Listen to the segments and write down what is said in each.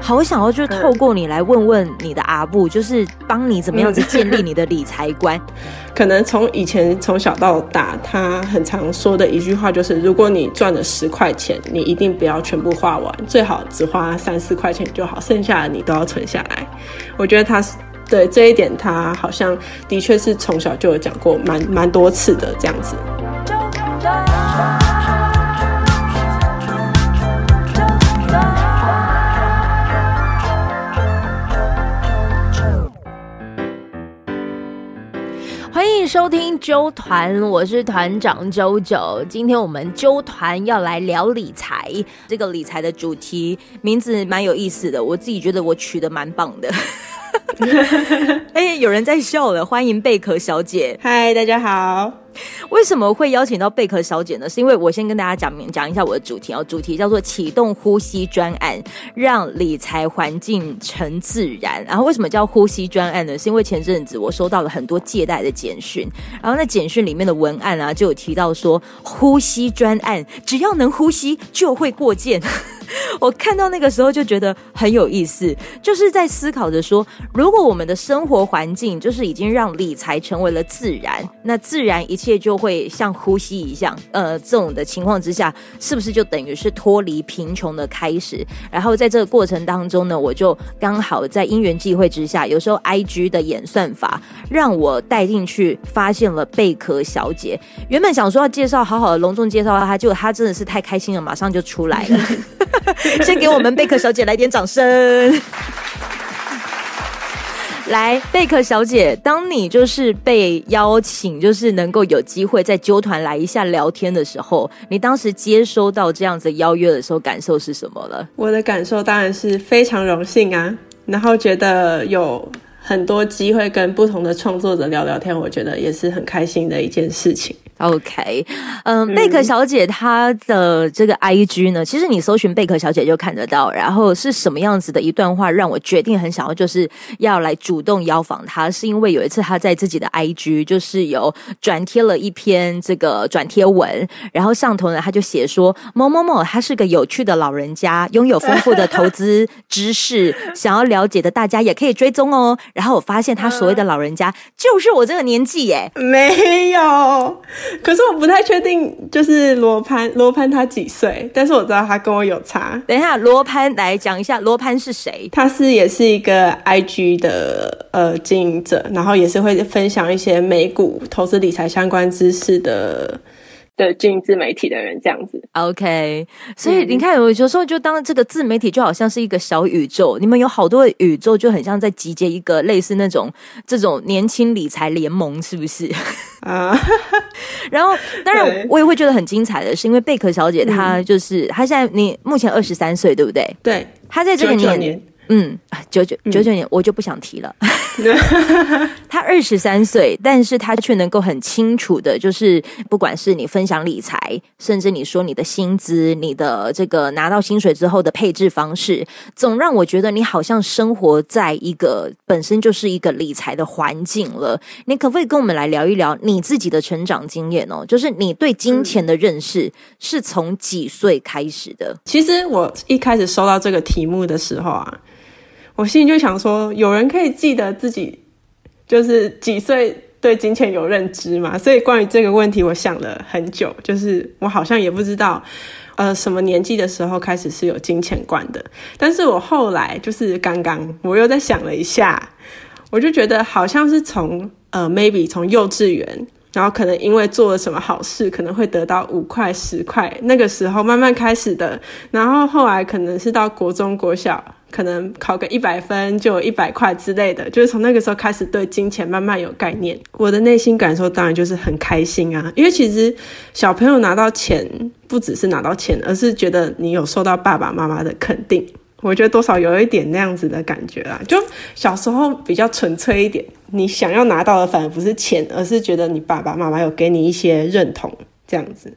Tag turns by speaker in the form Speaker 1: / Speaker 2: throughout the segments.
Speaker 1: 好想要就透过你来问问你的阿布，就是帮你怎么样子建立你的理财观。
Speaker 2: 可能从以前从小到大，他很常说的一句话就是：如果你赚了十块钱，你一定不要全部花完，最好只花三四块钱就好，剩下的你都要存下来。我觉得他是对这一点，他好像的确是从小就有讲过蛮蛮多次的这样子。
Speaker 1: 迎收听周团，我是团长周九。今天我们周团要来聊理财，这个理财的主题名字蛮有意思的，我自己觉得我取的蛮棒的。哎，有人在笑了，欢迎贝壳小姐。
Speaker 2: 嗨，大家好。
Speaker 1: 为什么会邀请到贝壳小姐呢？是因为我先跟大家讲讲一下我的主题哦，主题叫做启动呼吸专案，让理财环境成自然。然后为什么叫呼吸专案呢？是因为前阵子我收到了很多借贷的简讯，然后那简讯里面的文案啊，就有提到说呼吸专案，只要能呼吸就会过件。我看到那个时候就觉得很有意思，就是在思考着说，如果我们的生活环境就是已经让理财成为了自然，那自然一切就会像呼吸一样，呃，这种的情况之下，是不是就等于是脱离贫穷的开始？然后在这个过程当中呢，我就刚好在因缘际会之下，有时候 IG 的演算法让我带进去，发现了贝壳小姐。原本想说要介绍，好好的隆重介绍她，结果她真的是太开心了，马上就出来了。先给我们贝壳小姐来点掌声。来，贝壳小姐，当你就是被邀请，就是能够有机会在纠团来一下聊天的时候，你当时接收到这样子邀约的时候，感受是什么了？
Speaker 2: 我的感受当然是非常荣幸啊，然后觉得有很多机会跟不同的创作者聊聊天，我觉得也是很开心的一件事情。
Speaker 1: OK，嗯，贝壳小姐她的这个 IG 呢，其实你搜寻贝壳小姐就看得到。然后是什么样子的一段话让我决定很想要就是要来主动邀访她，是因为有一次她在自己的 IG 就是有转贴了一篇这个转贴文，然后上头呢她就写说某某某他是个有趣的老人家，拥有丰富的投资知识，想要了解的大家也可以追踪哦。然后我发现他所谓的老人家就是我这个年纪耶，
Speaker 2: 没有。可是我不太确定，就是罗潘，罗潘他几岁？但是我知道他跟我有差。
Speaker 1: 等一下，罗潘来讲一下，罗潘是谁？
Speaker 2: 他是也是一个 IG 的呃经营者，然后也是会分享一些美股投资理财相关知识的。的经营自媒体的人这样子
Speaker 1: ，OK，所以你看，有时候就当这个自媒体就好像是一个小宇宙，你们有好多的宇宙，就很像在集结一个类似那种这种年轻理财联盟，是不是？啊，然后当然我也会觉得很精彩的是，因为贝壳小姐她就是她现在你目前二十三岁，对不对？
Speaker 2: 对，
Speaker 1: 她在这个年。嗯，九九九九年我就不想提了。他二十三岁，但是他却能够很清楚的，就是不管是你分享理财，甚至你说你的薪资，你的这个拿到薪水之后的配置方式，总让我觉得你好像生活在一个本身就是一个理财的环境了。你可不可以跟我们来聊一聊你自己的成长经验哦？就是你对金钱的认识是从几岁开始的？
Speaker 2: 其实我一开始收到这个题目的时候啊。我心里就想说，有人可以记得自己就是几岁对金钱有认知吗？所以关于这个问题，我想了很久，就是我好像也不知道，呃，什么年纪的时候开始是有金钱观的。但是我后来就是刚刚我又在想了一下，我就觉得好像是从呃，maybe 从幼稚园。然后可能因为做了什么好事，可能会得到五块十块，那个时候慢慢开始的。然后后来可能是到国中国小，可能考个一百分就一百块之类的，就是从那个时候开始对金钱慢慢有概念。我的内心感受当然就是很开心啊，因为其实小朋友拿到钱不只是拿到钱，而是觉得你有受到爸爸妈妈的肯定。我觉得多少有一点那样子的感觉啦，就小时候比较纯粹一点，你想要拿到的反而不是钱，而是觉得你爸爸妈妈有给你一些认同，这样子。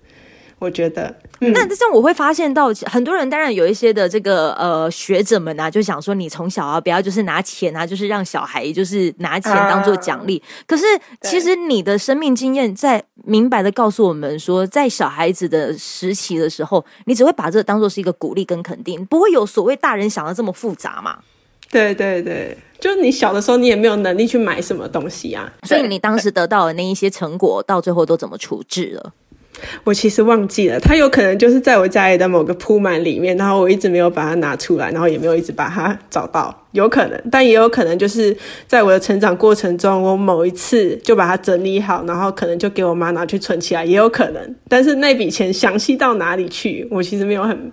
Speaker 2: 我觉得，
Speaker 1: 嗯、那这样我会发现到很多人，当然有一些的这个呃学者们啊，就想说你从小啊不要就是拿钱啊，就是让小孩就是拿钱当做奖励。啊、可是其实你的生命经验在明白的告诉我们说，在小孩子的时期的时候，你只会把这个当做是一个鼓励跟肯定，不会有所谓大人想的这么复杂嘛？
Speaker 2: 对对对，就是你小的时候，你也没有能力去买什么东西啊，
Speaker 1: 所以你当时得到的那一些成果，到最后都怎么处置了？
Speaker 2: 我其实忘记了，他有可能就是在我家里的某个铺满里面，然后我一直没有把它拿出来，然后也没有一直把它找到，有可能，但也有可能就是在我的成长过程中，我某一次就把它整理好，然后可能就给我妈拿去存起来，也有可能。但是那笔钱详细到哪里去，我其实没有很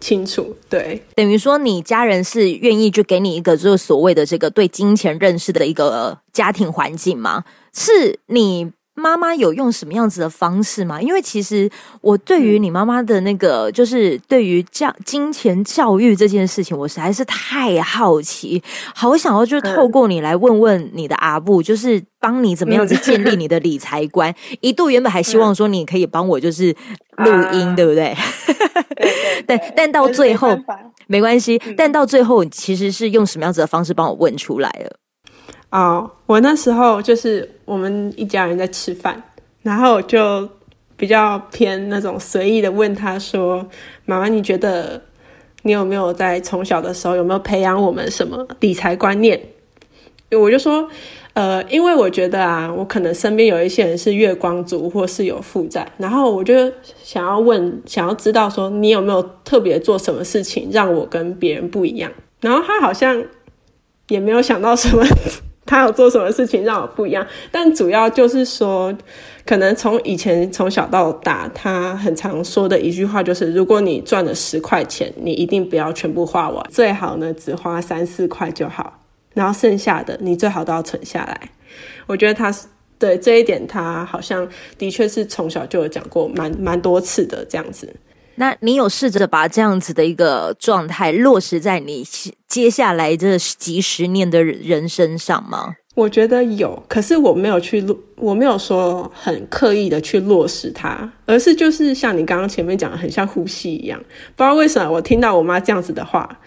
Speaker 2: 清楚。对，
Speaker 1: 等于说你家人是愿意就给你一个就是所谓的这个对金钱认识的一个家庭环境吗？是你。妈妈有用什么样子的方式吗？因为其实我对于你妈妈的那个，就是对于教金钱教育这件事情，我实在是太好奇，好想要就透过你来问问你的阿布，就是帮你怎么样子建立你的理财观。一度原本还希望说你可以帮我就是录音，对不对？但但到最后没关系，但到最后其实是用什么样子的方式帮我问出来了。
Speaker 2: 哦我那时候就是我们一家人在吃饭，然后就比较偏那种随意的问他说：“妈妈，你觉得你有没有在从小的时候有没有培养我们什么理财观念？”我就说：“呃，因为我觉得啊，我可能身边有一些人是月光族或是有负债，然后我就想要问，想要知道说你有没有特别做什么事情让我跟别人不一样？”然后他好像也没有想到什么。他有做什么事情让我不一样？但主要就是说，可能从以前从小到大，他很常说的一句话就是：如果你赚了十块钱，你一定不要全部花完，最好呢只花三四块就好，然后剩下的你最好都要存下来。我觉得他是对这一点，他好像的确是从小就有讲过蛮蛮多次的这样子。
Speaker 1: 那你有试着把这样子的一个状态落实在你接下来这几十年的人身上吗？
Speaker 2: 我觉得有，可是我没有去落，我没有说很刻意的去落实它，而是就是像你刚刚前面讲的，很像呼吸一样。不知道为什么，我听到我妈这样子的话，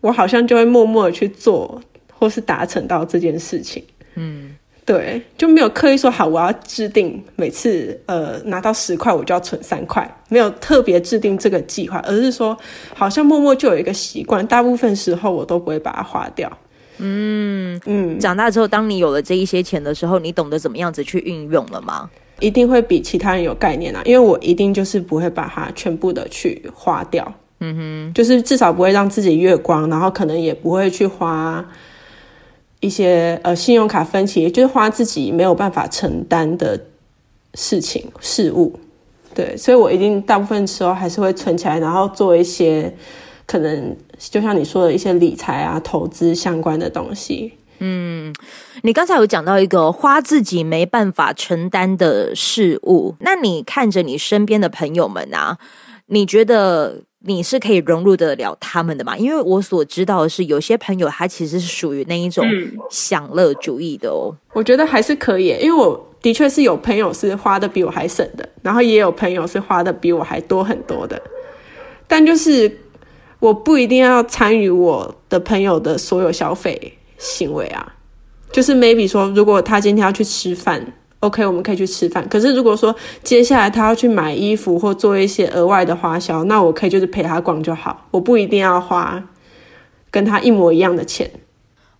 Speaker 2: 我好像就会默默的去做，或是达成到这件事情。嗯。对，就没有刻意说好，我要制定每次呃拿到十块我就要存三块，没有特别制定这个计划，而是说好像默默就有一个习惯，大部分时候我都不会把它花掉。
Speaker 1: 嗯嗯，长大之后，当你有了这一些钱的时候，你懂得怎么样子去运用了吗？
Speaker 2: 一定会比其他人有概念啊，因为我一定就是不会把它全部的去花掉。嗯哼，就是至少不会让自己月光，然后可能也不会去花。一些呃，信用卡分期，就是花自己没有办法承担的事情事物，对，所以我一定大部分时候还是会存起来，然后做一些可能就像你说的一些理财啊、投资相关的东西。
Speaker 1: 嗯，你刚才有讲到一个花自己没办法承担的事物，那你看着你身边的朋友们啊，你觉得？你是可以融入得了他们的嘛？因为我所知道的是，有些朋友他其实是属于那一种享乐主义的哦。
Speaker 2: 我觉得还是可以，因为我的确是有朋友是花的比我还省的，然后也有朋友是花的比我还多很多的。但就是我不一定要参与我的朋友的所有消费行为啊。就是 maybe 说，如果他今天要去吃饭。OK，我们可以去吃饭。可是如果说接下来他要去买衣服或做一些额外的花销，那我可以就是陪他逛就好，我不一定要花跟他一模一样的钱。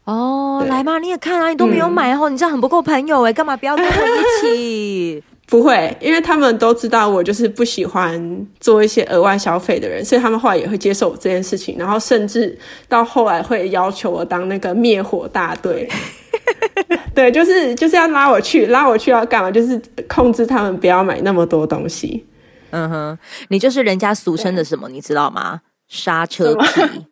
Speaker 1: 哦，对来嘛，你也看啊，你都没有买哦，嗯、你这样很不够朋友哎，干嘛不要跟我一起？
Speaker 2: 不会，因为他们都知道我就是不喜欢做一些额外消费的人，所以他们后来也会接受我这件事情，然后甚至到后来会要求我当那个灭火大队。对，就是就是要拉我去，拉我去要干嘛？就是控制他们不要买那么多东西。
Speaker 1: 嗯哼，你就是人家俗称的什么，你知道吗？刹车皮。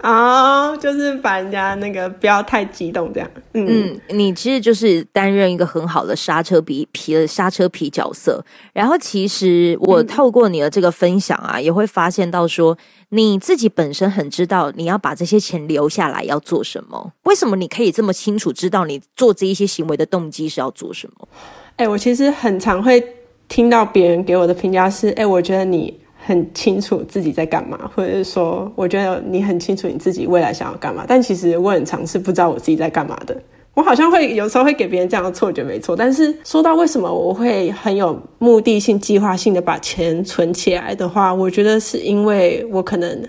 Speaker 2: 啊，oh, 就是把人家那个不要太激动这样。嗯，
Speaker 1: 嗯，你其实就是担任一个很好的刹车皮皮的刹车皮角色。然后，其实我透过你的这个分享啊，嗯、也会发现到说，你自己本身很知道你要把这些钱留下来要做什么。为什么你可以这么清楚知道你做这一些行为的动机是要做什么？
Speaker 2: 哎、欸，我其实很常会听到别人给我的评价是，哎，我觉得你很清楚自己在干嘛，或者是说，我觉得你很清楚你自己未来想要干嘛。但其实我很常是不知道我自己在干嘛的。我好像会有时候会给别人这样的错觉，没错。但是说到为什么我会很有目的性、计划性的把钱存起来的话，我觉得是因为我可能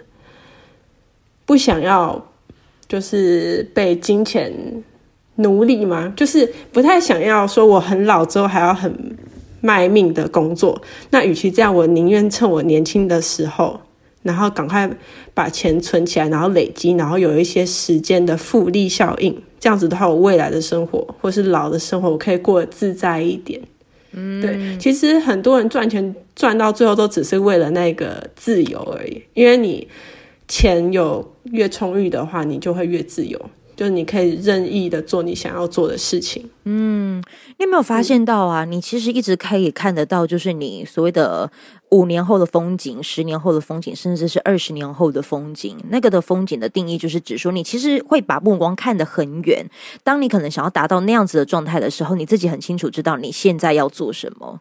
Speaker 2: 不想要，就是被金钱奴隶嘛，就是不太想要说我很老之后还要很卖命的工作。那与其这样，我宁愿趁我年轻的时候，然后赶快把钱存起来，然后累积，然后有一些时间的复利效应。这样子的话，我未来的生活或是老的生活，我可以过得自在一点。嗯，对，其实很多人赚钱赚到最后都只是为了那个自由而已。因为你钱有越充裕的话，你就会越自由。就是你可以任意的做你想要做的事情。
Speaker 1: 嗯，你有没有发现到啊？嗯、你其实一直可以看得到，就是你所谓的五年后的风景、十年后的风景，甚至是二十年后的风景。那个的风景的定义，就是指说你其实会把目光看得很远。当你可能想要达到那样子的状态的时候，你自己很清楚知道你现在要做什么。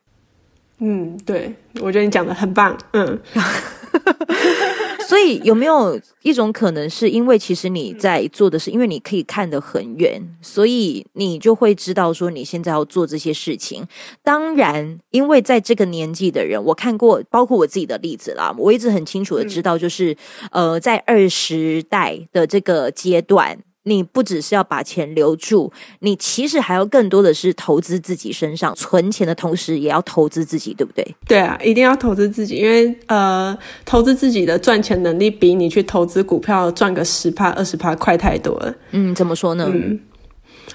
Speaker 2: 嗯，对，我觉得你讲得很棒。嗯。
Speaker 1: 所以有没有一种可能，是因为其实你在做的是，因为你可以看得很远，所以你就会知道说你现在要做这些事情。当然，因为在这个年纪的人，我看过，包括我自己的例子啦，我一直很清楚的知道，就是呃，在二十代的这个阶段。你不只是要把钱留住，你其实还要更多的是投资自己身上，存钱的同时也要投资自己，对不对？
Speaker 2: 对啊，一定要投资自己，因为呃，投资自己的赚钱能力比你去投资股票赚个十趴二十趴快太多了。
Speaker 1: 嗯，怎么说呢？嗯，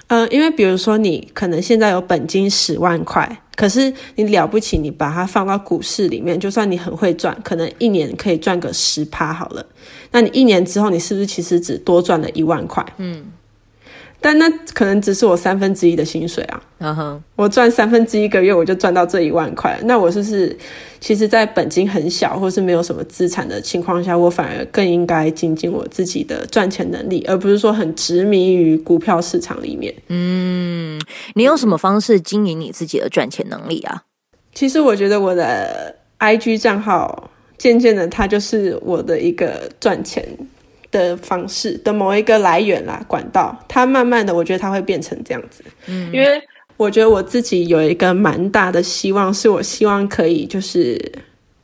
Speaker 2: 嗯，因为比如说你可能现在有本金十万块。可是你了不起，你把它放到股市里面，就算你很会赚，可能一年可以赚个十趴好了。那你一年之后，你是不是其实只多赚了一万块？嗯。但那可能只是我三分之一的薪水啊！Uh. 我赚三分之一个月，我就赚到这一万块。那我是不是，其实，在本金很小或是没有什么资产的情况下，我反而更应该精进我自己的赚钱能力，而不是说很执迷于股票市场里面。
Speaker 1: 嗯，你用什么方式经营你自己的赚钱能力啊？
Speaker 2: 其实我觉得我的 IG 账号渐渐的，它就是我的一个赚钱。的方式的某一个来源啦，管道，它慢慢的，我觉得它会变成这样子。嗯，因为我觉得我自己有一个蛮大的希望，是我希望可以就是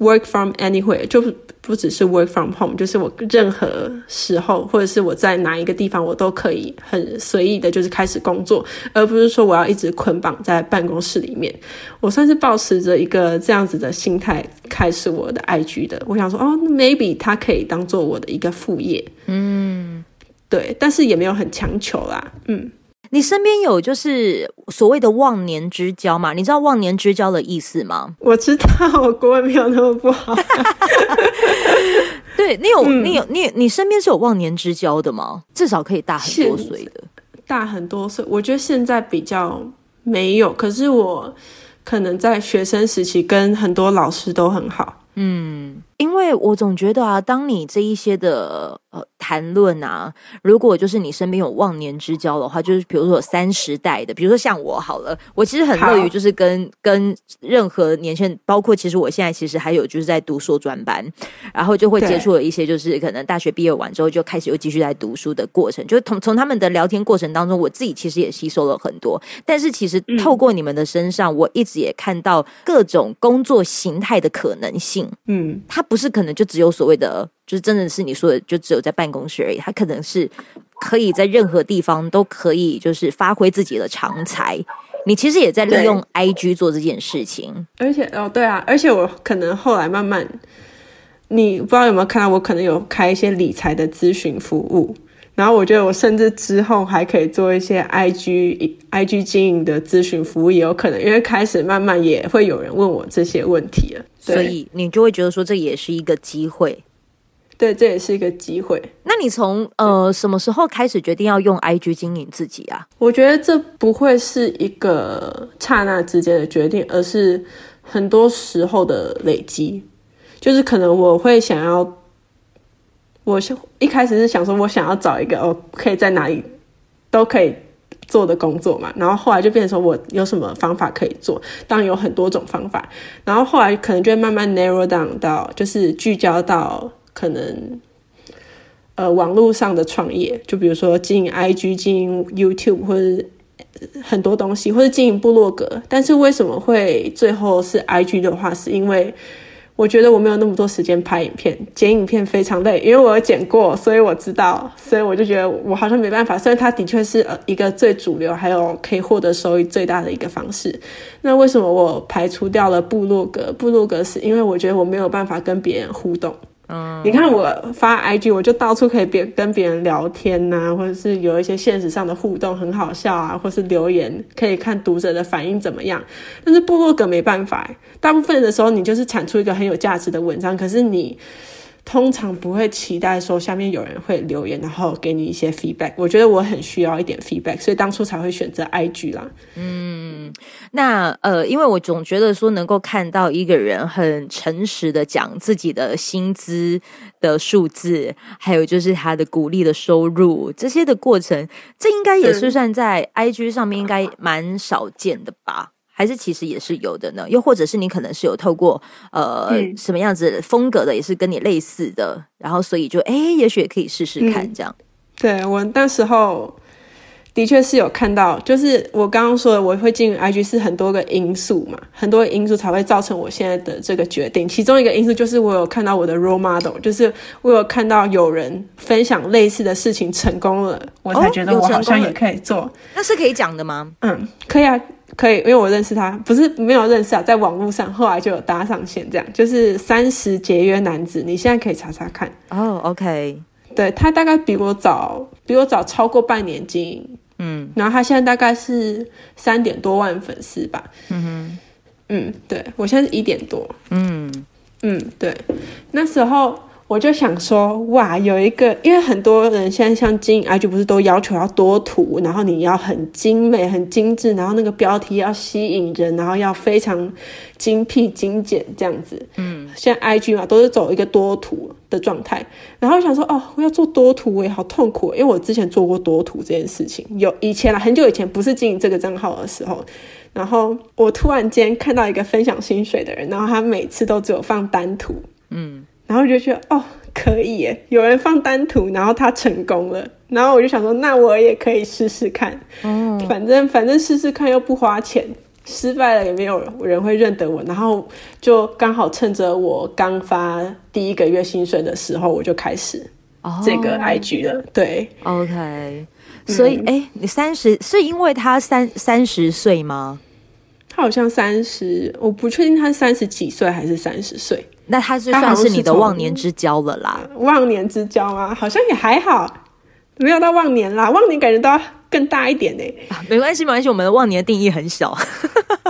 Speaker 2: work from anywhere，就不只是 work from home，就是我任何时候或者是我在哪一个地方，我都可以很随意的，就是开始工作，而不是说我要一直捆绑在办公室里面。我算是保持着一个这样子的心态开始我的 IG 的。我想说，哦，maybe 它可以当做我的一个副业。嗯，对，但是也没有很强求啦。嗯，
Speaker 1: 你身边有就是所谓的忘年之交嘛？你知道忘年之交的意思吗？
Speaker 2: 我知道，我国文没有那么不好。
Speaker 1: 对，你有，你有，你你身边是有忘年之交的吗？至少可以大很多岁的，
Speaker 2: 大很多岁。我觉得现在比较没有，可是我可能在学生时期跟很多老师都很好。
Speaker 1: 嗯，因为我总觉得啊，当你这一些的。呃，谈论啊，如果就是你身边有忘年之交的话，就是比如说有三十代的，比如说像我好了，我其实很乐于就是跟跟任何年轻人，包括其实我现在其实还有就是在读硕专班，然后就会接触了一些就是可能大学毕业完之后就开始又继续在读书的过程，就是从从他们的聊天过程当中，我自己其实也吸收了很多。但是其实透过你们的身上，嗯、我一直也看到各种工作形态的可能性。嗯，它不是可能就只有所谓的。就是真的是你说的，就只有在办公室而已。他可能是可以在任何地方都可以，就是发挥自己的长才。你其实也在利用 IG 做这件事情，
Speaker 2: 而且哦，对啊，而且我可能后来慢慢，你不知道有没有看到，我可能有开一些理财的咨询服务。然后我觉得我甚至之后还可以做一些 IG IG 经营的咨询服务，也有可能，因为开始慢慢也会有人问我这些问题了。
Speaker 1: 所以你就会觉得说，这也是一个机会。
Speaker 2: 对，这也是一个机会。
Speaker 1: 那你从呃什么时候开始决定要用 IG 经营自己啊？
Speaker 2: 我觉得这不会是一个刹那之间的决定，而是很多时候的累积。就是可能我会想要，我一开始是想说，我想要找一个哦，可以在哪里都可以做的工作嘛。然后后来就变成说我有什么方法可以做，当然有很多种方法。然后后来可能就会慢慢 narrow down 到，就是聚焦到可能呃网络上的创业，就比如说经营 IG、经营 YouTube 或者很多东西，或者经营部落格。但是为什么会最后是 IG 的话，是因为。我觉得我没有那么多时间拍影片，剪影片非常累，因为我有剪过，所以我知道，所以我就觉得我好像没办法。虽然它的确是呃一个最主流，还有可以获得收益最大的一个方式。那为什么我排除掉了部落格？部落格是因为我觉得我没有办法跟别人互动。你看我发 IG，我就到处可以别跟别人聊天呐、啊，或者是有一些现实上的互动，很好笑啊，或是留言可以看读者的反应怎么样。但是部落格没办法，大部分的时候你就是产出一个很有价值的文章，可是你。通常不会期待说下面有人会留言，然后给你一些 feedback。我觉得我很需要一点 feedback，所以当初才会选择 IG 啦。
Speaker 1: 嗯，那呃，因为我总觉得说能够看到一个人很诚实的讲自己的薪资的数字，还有就是他的鼓励的收入这些的过程，这应该也是算在 IG 上面应该蛮少见的吧。还是其实也是有的呢，又或者是你可能是有透过呃、嗯、什么样子风格的，也是跟你类似的，然后所以就哎，也许也可以试试看这样。
Speaker 2: 嗯、对，我那时候的确是有看到，就是我刚刚说的，我会进 IG 是很多个因素嘛，很多因素才会造成我现在的这个决定。其中一个因素就是我有看到我的 role model，就是我有看到有人分享类似的事情成功了，我才觉得我好像也可以做。哦、
Speaker 1: 那是可以讲的吗？
Speaker 2: 嗯，可以啊。可以，因为我认识他，不是没有认识啊，在网络上，后来就有搭上线，这样就是三十节约男子，你现在可以查查看
Speaker 1: 哦。Oh, OK，
Speaker 2: 对，他大概比我早，比我早超过半年经营，嗯，然后他现在大概是三点多万粉丝吧，嗯哼，嗯，对，我现在是一点多，嗯。嗯，对，那时候。我就想说，哇，有一个，因为很多人现在像经营 IG 不是都要求要多图，然后你要很精美、很精致，然后那个标题要吸引人，然后要非常精辟、精简这样子。嗯，现在 IG 嘛都是走一个多图的状态。然后我想说，哦，我要做多图，我也好痛苦，因为我之前做过多图这件事情，有以前啦，很久以前不是经营这个账号的时候，然后我突然间看到一个分享薪水的人，然后他每次都只有放单图，嗯。然后就觉得哦，可以耶，有人放单图，然后他成功了，然后我就想说，那我也可以试试看，嗯，反正反正试试看又不花钱，失败了也没有人会认得我，然后就刚好趁着我刚发第一个月薪水的时候，我就开始这个 IG 了，哦、对
Speaker 1: ，OK，所以哎、嗯，你三十是因为他三三十岁吗？
Speaker 2: 他好像三十，我不确定他是三十几岁还是三十岁。
Speaker 1: 那他是算是你的忘年之交了啦？
Speaker 2: 忘年之交吗？好像也还好，没有到忘年啦。忘年感觉都要更大一点呢、欸
Speaker 1: 啊。没关系，没关系，我们的忘年的定义很小。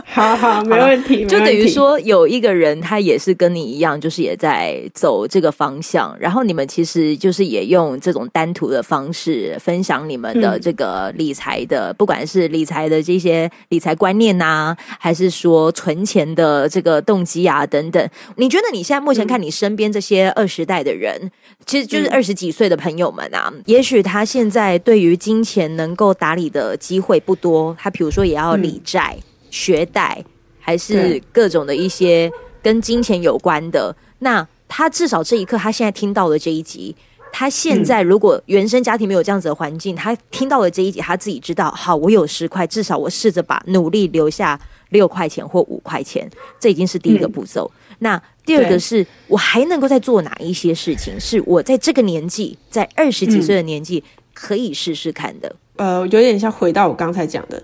Speaker 2: 好好，没问题。
Speaker 1: 就等于说，有一个人他也是跟你一样，就是也在走这个方向。然后你们其实就是也用这种单图的方式分享你们的这个理财的，嗯、不管是理财的这些理财观念呐、啊，还是说存钱的这个动机啊等等。你觉得你现在目前看你身边这些二十代的人，嗯、其实就是二十几岁的朋友们啊，嗯、也许他现在对于金钱能够打理的机会不多，他比如说也要理债。嗯学贷还是各种的一些跟金钱有关的，那他至少这一刻，他现在听到了这一集，他现在如果原生家庭没有这样子的环境，他听到了这一集，他自己知道，好，我有十块，至少我试着把努力留下六块钱或五块钱，这已经是第一个步骤。那第二个是我还能够再做哪一些事情，是我在这个年纪，在二十几岁的年纪可以试试看的。
Speaker 2: 呃，有点像回到我刚才讲的。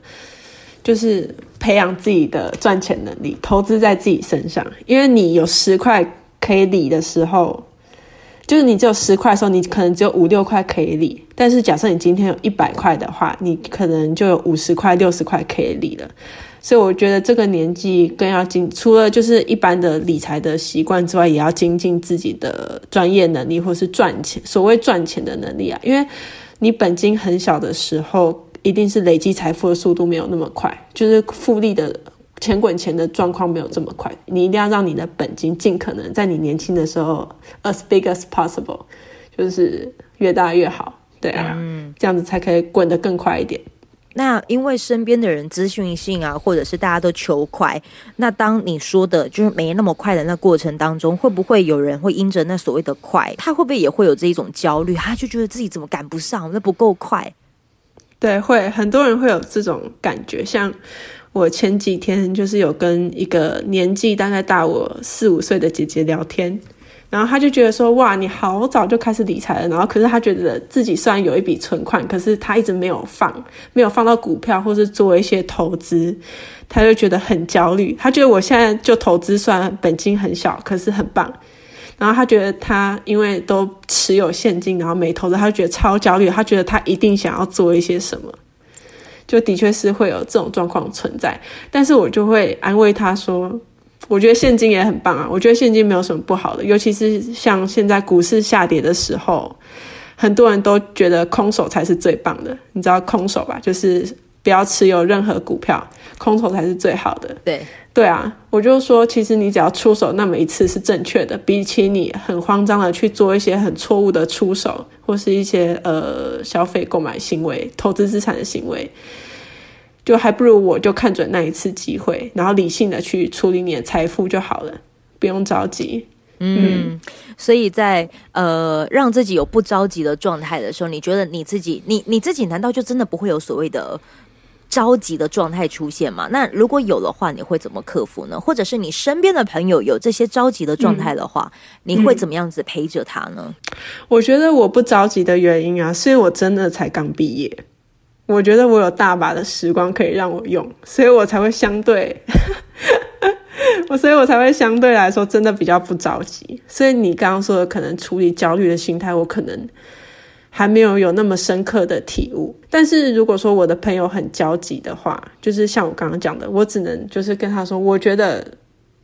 Speaker 2: 就是培养自己的赚钱能力，投资在自己身上。因为你有十块可以理的时候，就是你只有十块的时候，你可能只有五六块可以理。但是假设你今天有一百块的话，你可能就有五十块、六十块可以理了。所以我觉得这个年纪更要精，除了就是一般的理财的习惯之外，也要精进自己的专业能力，或是赚钱，所谓赚钱的能力啊。因为你本金很小的时候。一定是累积财富的速度没有那么快，就是复利的钱滚钱的状况没有这么快。你一定要让你的本金尽可能在你年轻的时候 as big as possible，就是越大越好，对啊，嗯、这样子才可以滚得更快一点。
Speaker 1: 那因为身边的人资讯性啊，或者是大家都求快，那当你说的就是没那么快的那过程当中，会不会有人会因着那所谓的快，他会不会也会有这一种焦虑？他就觉得自己怎么赶不上，那不够快？
Speaker 2: 对，会很多人会有这种感觉。像我前几天就是有跟一个年纪大概大我四五岁的姐姐聊天。然后他就觉得说，哇，你好早就开始理财了。然后可是他觉得自己虽然有一笔存款，可是他一直没有放，没有放到股票或是做一些投资，他就觉得很焦虑。他觉得我现在就投资，虽然本金很小，可是很棒。然后他觉得他因为都持有现金，然后没投资，他就觉得超焦虑。他觉得他一定想要做一些什么，就的确是会有这种状况存在。但是我就会安慰他说。我觉得现金也很棒啊，我觉得现金没有什么不好的，尤其是像现在股市下跌的时候，很多人都觉得空手才是最棒的。你知道空手吧？就是不要持有任何股票，空手才是最好的。
Speaker 1: 对
Speaker 2: 对啊，我就说，其实你只要出手那么一次是正确的，比起你很慌张的去做一些很错误的出手，或是一些呃消费购买行为、投资资产的行为。就还不如我就看准那一次机会，然后理性的去处理你的财富就好了，不用着急。
Speaker 1: 嗯，嗯，所以在呃让自己有不着急的状态的时候，你觉得你自己，你你自己难道就真的不会有所谓的着急的状态出现吗？那如果有的话，你会怎么克服呢？或者是你身边的朋友有这些着急的状态的话，嗯，你会怎么样子陪着他呢？
Speaker 2: 我觉得我不着急的原因啊，是因为我真的才刚毕业。我觉得我有大把的时光可以让我用，所以我才会相对，我 所以我才会相对来说真的比较不着急。所以你刚刚说的可能处理焦虑的心态，我可能还没有有那么深刻的体悟。但是如果说我的朋友很焦急的话，就是像我刚刚讲的，我只能就是跟他说，我觉得。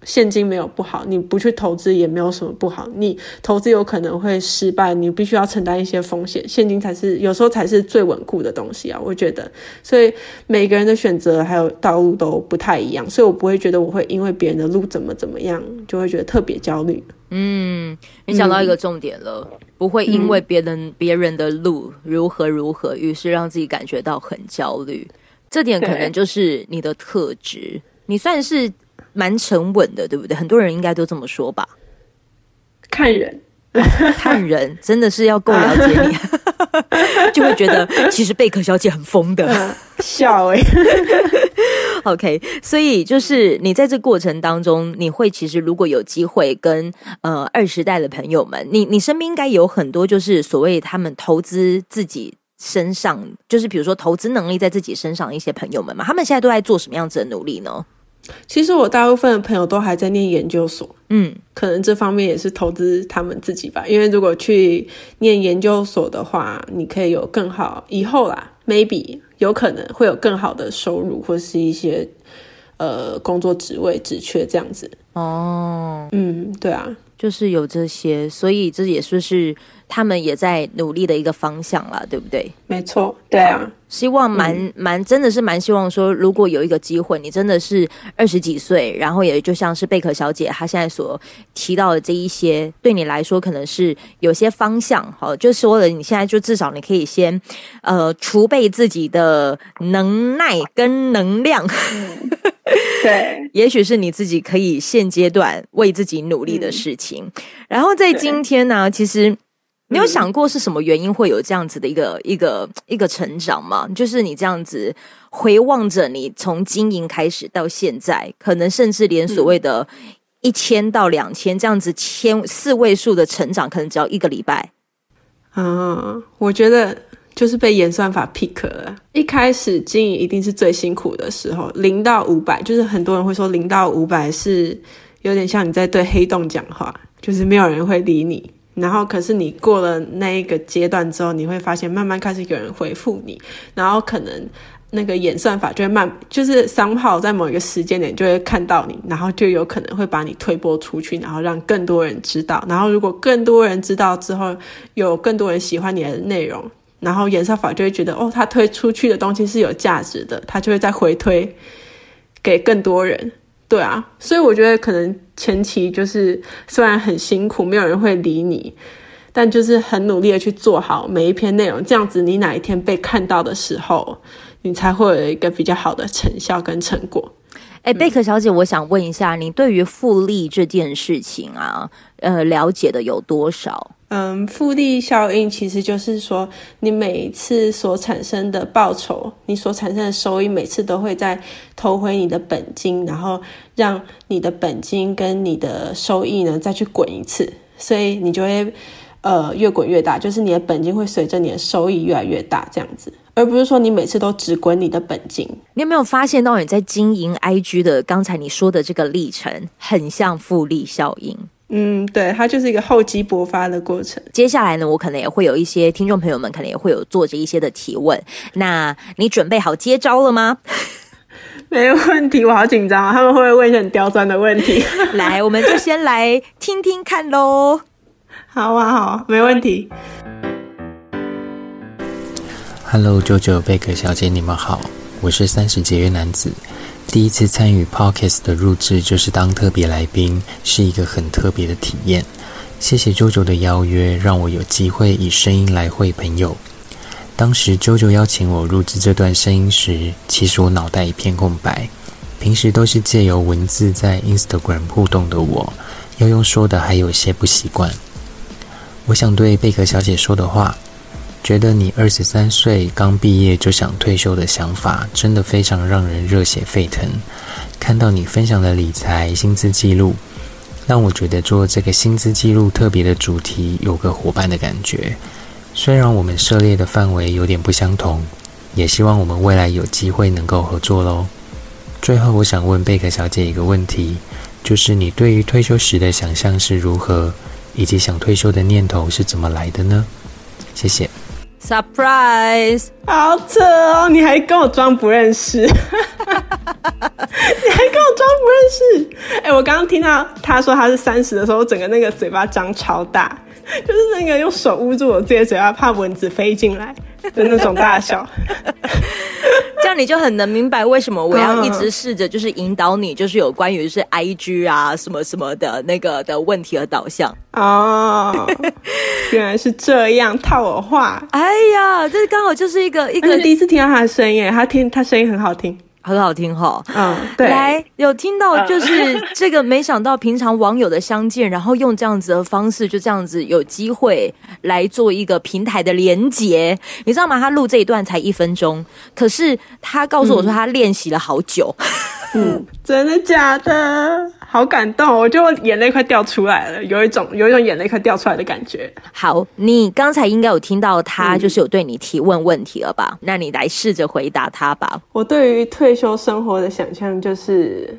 Speaker 2: 现金没有不好，你不去投资也没有什么不好。你投资有可能会失败，你必须要承担一些风险。现金才是有时候才是最稳固的东西啊，我觉得。所以每个人的选择还有道路都不太一样，所以我不会觉得我会因为别人的路怎么怎么样，就会觉得特别焦虑。
Speaker 1: 嗯，你讲到一个重点了，嗯、不会因为别人、嗯、别人的路如何如何，于是让自己感觉到很焦虑。这点可能就是你的特质，你算是。蛮沉稳的，对不对？很多人应该都这么说吧。
Speaker 2: 看人，
Speaker 1: 看人，真的是要够了解你，就会觉得其实贝壳小姐很疯的。
Speaker 2: 笑哎。
Speaker 1: OK，所以就是你在这过程当中，你会其实如果有机会跟呃二十代的朋友们，你你身边应该有很多就是所谓他们投资自己身上，就是比如说投资能力在自己身上的一些朋友们嘛，他们现在都在做什么样子的努力呢？
Speaker 2: 其实我大部分的朋友都还在念研究所，
Speaker 1: 嗯，
Speaker 2: 可能这方面也是投资他们自己吧。因为如果去念研究所的话，你可以有更好以后啦，maybe 有可能会有更好的收入或是一些呃工作职位职缺这样子。
Speaker 1: 哦，
Speaker 2: 嗯，对啊。
Speaker 1: 就是有这些，所以这也是是他们也在努力的一个方向啦，对不对？
Speaker 2: 没错，对啊，
Speaker 1: 希望蛮、嗯、蛮真的是蛮希望说，如果有一个机会，你真的是二十几岁，然后也就像是贝壳小姐她现在所提到的这一些，对你来说可能是有些方向，好，就说了，你现在就至少你可以先呃储备自己的能耐跟能量。嗯
Speaker 2: 对，
Speaker 1: 也许是你自己可以现阶段为自己努力的事情。嗯、然后在今天呢，其实你有想过是什么原因会有这样子的一个、嗯、一个一个成长吗？就是你这样子回望着你从经营开始到现在，可能甚至连所谓的一千到两千这样子千四位数的成长，可能只要一个礼拜。
Speaker 2: 嗯，我觉得。就是被演算法 pick 了。一开始经营一定是最辛苦的时候，零到五百，就是很多人会说零到五百是有点像你在对黑洞讲话，就是没有人会理你。然后可是你过了那一个阶段之后，你会发现慢慢开始有人回复你，然后可能那个演算法就会慢，就是商号在某一个时间点就会看到你，然后就有可能会把你推播出去，然后让更多人知道。然后如果更多人知道之后，有更多人喜欢你的内容。然后演算法就会觉得，哦，他推出去的东西是有价值的，他就会再回推给更多人。对啊，所以我觉得可能前期就是虽然很辛苦，没有人会理你，但就是很努力的去做好每一篇内容，这样子你哪一天被看到的时候，你才会有一个比较好的成效跟成果。
Speaker 1: 哎，贝壳小姐，我想问一下，你对于复利这件事情啊，呃，了解的有多少？
Speaker 2: 嗯，复利效应其实就是说，你每次所产生的报酬，你所产生的收益，每次都会再投回你的本金，然后让你的本金跟你的收益呢再去滚一次，所以你就会呃越滚越大，就是你的本金会随着你的收益越来越大，这样子。而不是说你每次都只滚你的本金。
Speaker 1: 你有没有发现到你在经营 IG 的刚才你说的这个历程，很像复利效应？
Speaker 2: 嗯，对，它就是一个厚积薄发的过程。
Speaker 1: 接下来呢，我可能也会有一些听众朋友们可能也会有做着一些的提问。那你准备好接招了吗？
Speaker 2: 没问题，我好紧张啊！他们会不会问一些很刁钻的问题？
Speaker 1: 来，我们就先来听听看喽。
Speaker 2: 好啊，好，没问题。
Speaker 3: Hello，九九贝壳小姐，你们好，我是三十节约男子，第一次参与 Podcast 的录制，就是当特别来宾，是一个很特别的体验。谢谢九九的邀约，让我有机会以声音来会朋友。当时九九邀请我录制这段声音时，其实我脑袋一片空白。平时都是借由文字在 Instagram 互动的我，要用说的还有些不习惯。我想对贝壳小姐说的话。觉得你二十三岁刚毕业就想退休的想法，真的非常让人热血沸腾。看到你分享的理财薪资记录，让我觉得做这个薪资记录特别的主题，有个伙伴的感觉。虽然我们涉猎的范围有点不相同，也希望我们未来有机会能够合作喽。最后，我想问贝壳小姐一个问题，就是你对于退休时的想象是如何，以及想退休的念头是怎么来的呢？谢谢。
Speaker 1: Surprise！
Speaker 2: 好扯哦，你还跟我装不认识，你还跟我装不认识。哎、欸，我刚刚听到他说他是三十的时候，我整个那个嘴巴张超大，就是那个用手捂住我自己的嘴巴，怕蚊子飞进来的那种大小。
Speaker 1: 这样你就很能明白为什么我要一直试着 就是引导你，就是有关于是 IG 啊什么什么的那个的问题和导向
Speaker 2: 哦，原来是这样套我话。
Speaker 1: 哎呀，这刚好就是一个一个
Speaker 2: 第一次听到他的声音，他听他声音很好听。
Speaker 1: 很好听哈，
Speaker 2: 嗯，对，
Speaker 1: 来有听到就是 这个，没想到平常网友的相见，然后用这样子的方式，就这样子有机会来做一个平台的连接，你知道吗？他录这一段才一分钟，可是他告诉我说他练习了好久，
Speaker 2: 嗯，真的假的？好感动，我就眼泪快掉出来了，有一种有一种眼泪快掉出来的感觉。
Speaker 1: 好，你刚才应该有听到他就是有对你提问问题了吧？嗯、那你来试着回答他吧。
Speaker 2: 我对于退休生活的想象就是，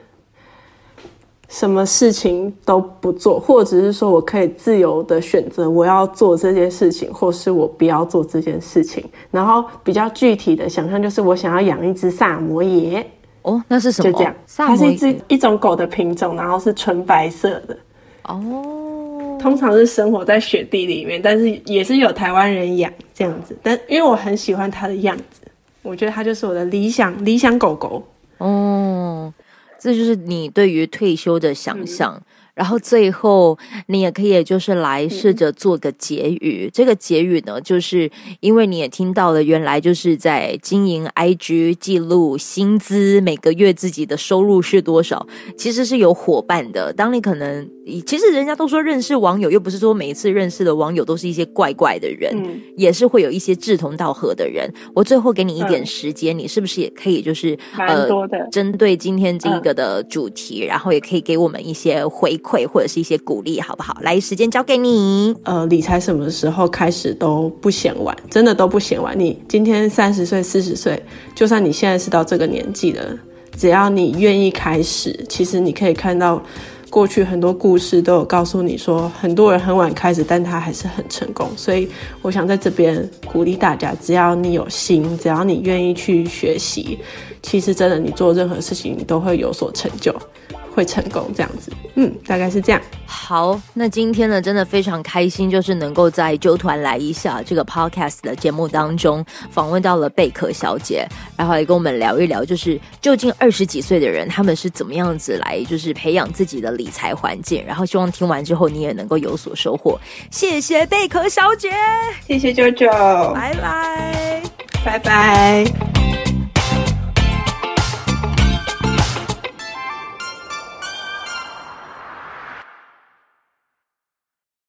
Speaker 2: 什么事情都不做，或者是说我可以自由的选择我要做这件事情，或是我不要做这件事情。然后比较具体的想象就是，我想要养一只萨摩耶。
Speaker 1: 哦，那是什么？
Speaker 2: 就这样，它是一只一种狗的品种，然后是纯白色的。哦，通常是生活在雪地里面，但是也是有台湾人养这样子。但因为我很喜欢它的样子，我觉得它就是我的理想理想狗狗。
Speaker 1: 哦，这就是你对于退休的想象。嗯然后最后，你也可以就是来试着做个结语。嗯、这个结语呢，就是因为你也听到了，原来就是在经营 IG 记录薪资，每个月自己的收入是多少，其实是有伙伴的。当你可能，其实人家都说认识网友，又不是说每一次认识的网友都是一些怪怪的人，嗯、也是会有一些志同道合的人。我最后给你一点时间，嗯、你是不是也可以就是呃，针对今天这个的主题，嗯、然后也可以给我们一些回。或者是一些鼓励，好不好？来，时间交给你。
Speaker 2: 呃，理财什么时候开始都不嫌晚，真的都不嫌晚。你今天三十岁、四十岁，就算你现在是到这个年纪了，只要你愿意开始，其实你可以看到过去很多故事都有告诉你说，很多人很晚开始，但他还是很成功。所以，我想在这边鼓励大家，只要你有心，只要你愿意去学习，其实真的你做任何事情，你都会有所成就。会成功这样子。嗯，大概是这样。
Speaker 1: 好，那今天呢，真的非常开心，就是能够在纠团来一下这个 podcast 的节目当中访问到了贝壳小姐，然后来跟我们聊一聊，就是究竟二十几岁的人他们是怎么样子来，就是培养自己的理财环境。然后希望听完之后你也能够有所收获。谢谢贝壳小姐，
Speaker 2: 谢谢 jo，
Speaker 1: 拜拜，
Speaker 2: 拜拜。